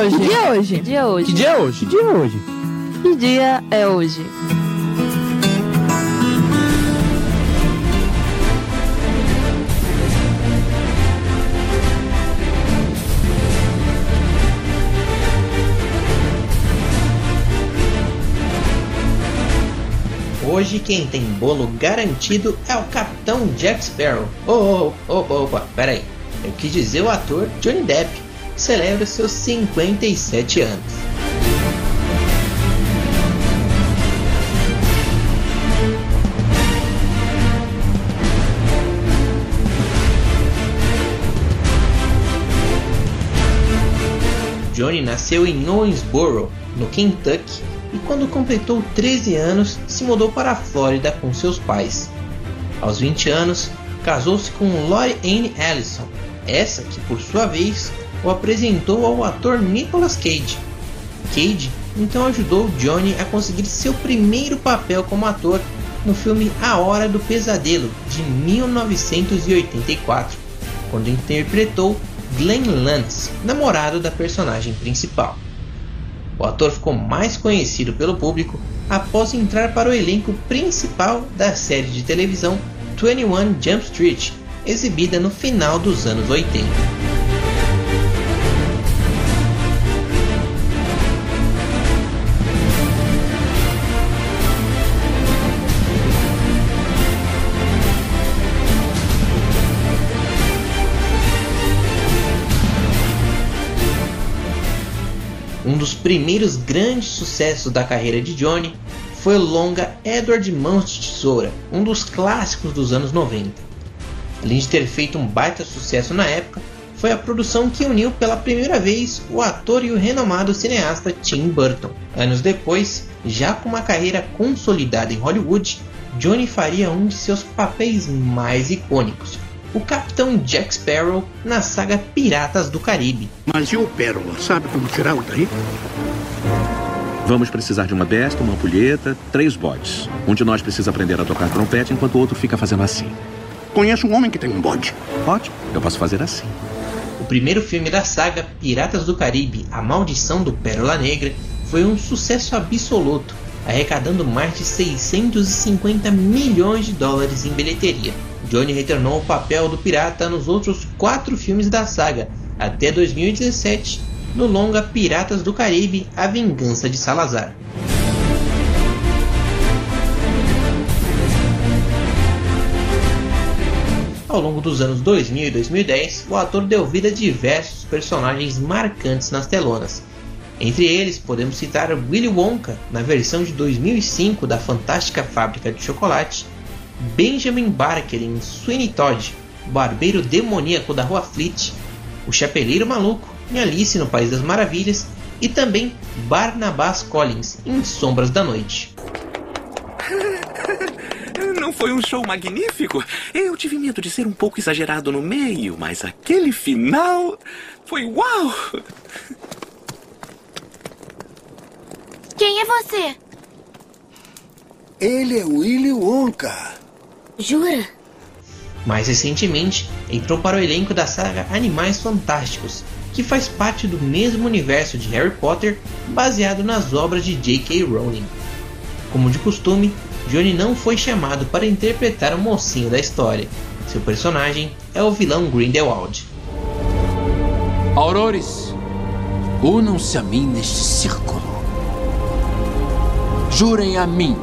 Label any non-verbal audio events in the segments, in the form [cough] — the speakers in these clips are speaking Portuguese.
hoje? Que dia é hoje? Que dia é hoje? Que dia é hoje? Que dia é hoje? Que dia é hoje? Hoje quem tem bolo garantido é o Capitão Jack Sparrow. Oh, oh, opa, opa, peraí. Eu quis dizer o ator Johnny Depp, celebra seus 57 anos. Johnny nasceu em Owensboro, no Kentucky, e quando completou 13 anos se mudou para a Flórida com seus pais. Aos 20 anos, casou-se com Lori Ann Allison, essa que por sua vez o apresentou ao ator Nicolas Cage. Cage então ajudou Johnny a conseguir seu primeiro papel como ator no filme A Hora do Pesadelo de 1984, quando interpretou Glenn Lantz, namorado da personagem principal. O ator ficou mais conhecido pelo público após entrar para o elenco principal da série de televisão 21 Jump Street, exibida no final dos anos 80. Um dos primeiros grandes sucessos da carreira de Johnny foi o longa Edward Mãos de Tesoura, um dos clássicos dos anos 90. Além de ter feito um baita sucesso na época, foi a produção que uniu pela primeira vez o ator e o renomado cineasta Tim Burton. Anos depois, já com uma carreira consolidada em Hollywood, Johnny faria um de seus papéis mais icônicos, o Capitão Jack Sparrow na saga Piratas do Caribe. Mas e o Pérola? Sabe como tirá-lo daí? Vamos precisar de uma besta, uma ampulheta, três bodes. Um de nós precisa aprender a tocar trompete enquanto o outro fica fazendo assim. Conheço um homem que tem um bode. Ótimo, eu posso fazer assim. O primeiro filme da saga Piratas do Caribe, A Maldição do Pérola Negra, foi um sucesso absoluto, arrecadando mais de 650 milhões de dólares em bilheteria. Johnny retornou ao papel do pirata nos outros quatro filmes da saga, até 2017, no longa Piratas do Caribe: A Vingança de Salazar. Ao longo dos anos 2000 e 2010, o ator deu vida a diversos personagens marcantes nas telonas. Entre eles, podemos citar Willy Wonka, na versão de 2005 da Fantástica Fábrica de Chocolate, Benjamin Barker em Sweeney Todd, o barbeiro demoníaco da Rua Fleet, o Chapeleiro Maluco em Alice no País das Maravilhas e também Barnabas Collins em Sombras da Noite. [laughs] Não foi um show magnífico? Eu tive medo de ser um pouco exagerado no meio, mas aquele final foi uau! Quem é você? Ele é Willy Wonka. Jura? Mais recentemente, entrou para o elenco da saga Animais Fantásticos, que faz parte do mesmo universo de Harry Potter, baseado nas obras de J.K. Rowling. Como de costume, Johnny não foi chamado para interpretar o mocinho da história. Seu personagem é o vilão Grindelwald. Aurores, unam-se a mim neste círculo. Jurem a mim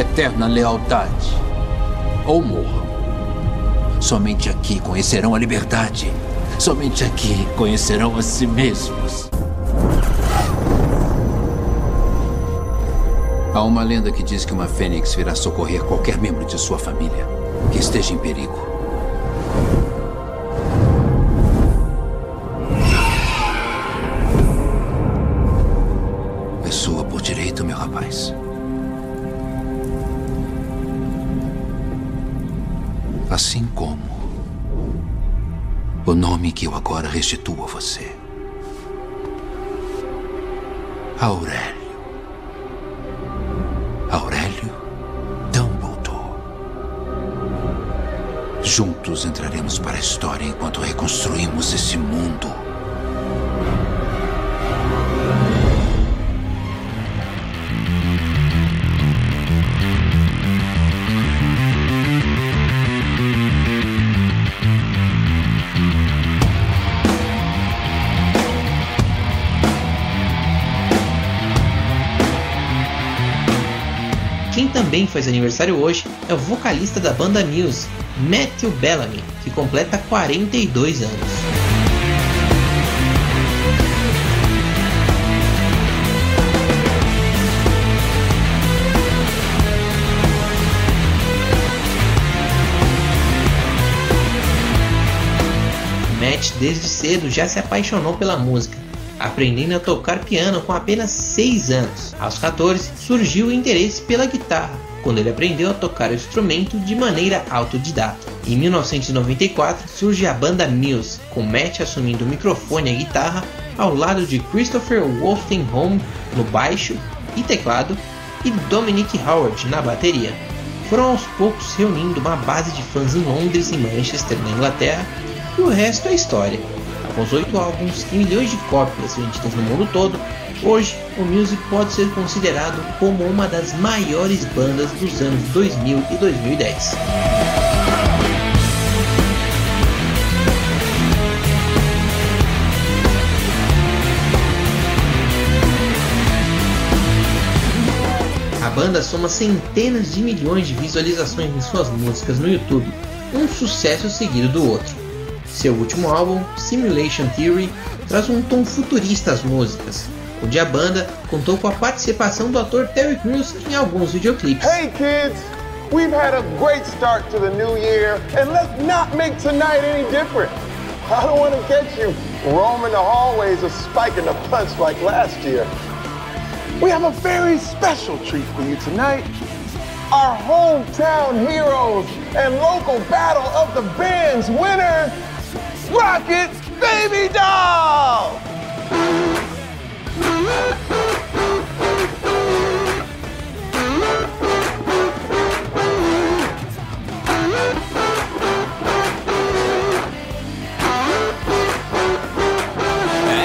eterna lealdade ou morram. Somente aqui conhecerão a liberdade. Somente aqui conhecerão a si mesmos. Há uma lenda que diz que uma fênix virá socorrer qualquer membro de sua família que esteja em perigo. Assim como o nome que eu agora restituo a você. Aurélio. Aurélio Dumbledore. Juntos entraremos para a história enquanto reconstruímos esse mundo. Também faz aniversário hoje é o vocalista da banda Muse, Matthew Bellamy, que completa 42 anos. Matt desde cedo já se apaixonou pela música, aprendendo a tocar piano com apenas 6 anos. Aos 14, surgiu o interesse pela guitarra, quando ele aprendeu a tocar o instrumento de maneira autodidata. Em 1994 surge a banda Muse, com Matt assumindo o microfone e a guitarra ao lado de Christopher Wolstenholme no baixo e teclado e Dominic Howard na bateria. Foram aos poucos reunindo uma base de fãs em Londres e Manchester, na Inglaterra, e o resto é história. Após oito álbuns e milhões de cópias vendidas no mundo todo, hoje o Music pode ser considerado como uma das maiores bandas dos anos 2000 e 2010. A banda soma centenas de milhões de visualizações em suas músicas no YouTube, um sucesso seguido do outro. Seu último álbum, Simulation Theory, traz um tom futurista às músicas, onde a banda contou com a participação do ator Terry Crews em alguns videoclipes. Hey kids, we've had a great start to the new year, and let's not make tonight any different. I don't want to catch you roaming the hallways or spiking the punch like last year. We have a very special treat for you tonight. Our hometown heroes and local battle of the bands winner, Rocket Baby Doll!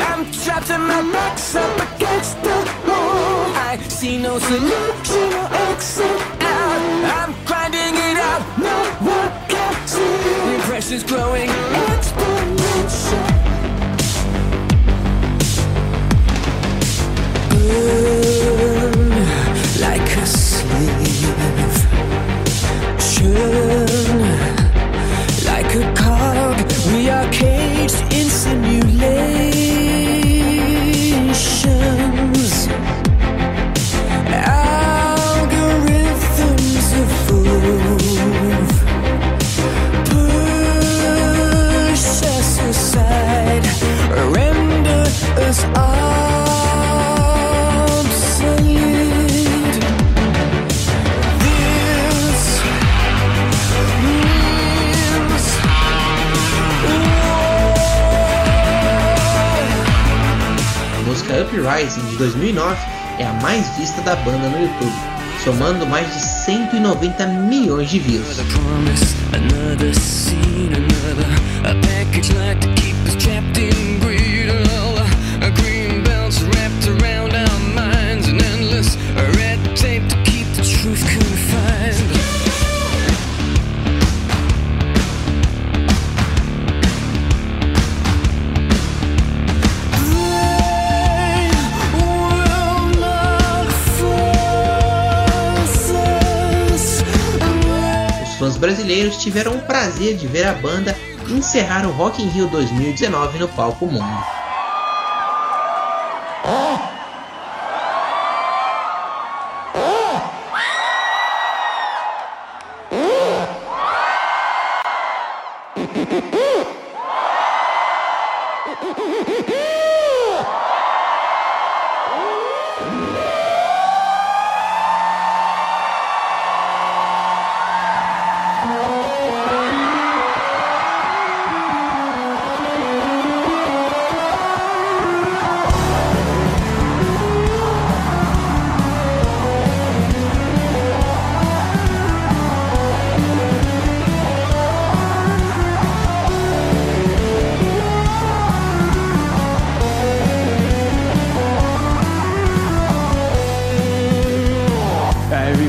I'm trapped and my back's up against the wall. I see no solution or exit out. I'm grinding it out, no one can see. The pressure's growing Uprising de 2009 é a mais vista da banda no YouTube, somando mais de 190 milhões de views. Another promise, another scene, another Brasileiros tiveram o prazer de ver a banda encerrar o Rock in Rio 2019 no palco mundo.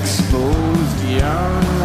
exposed young.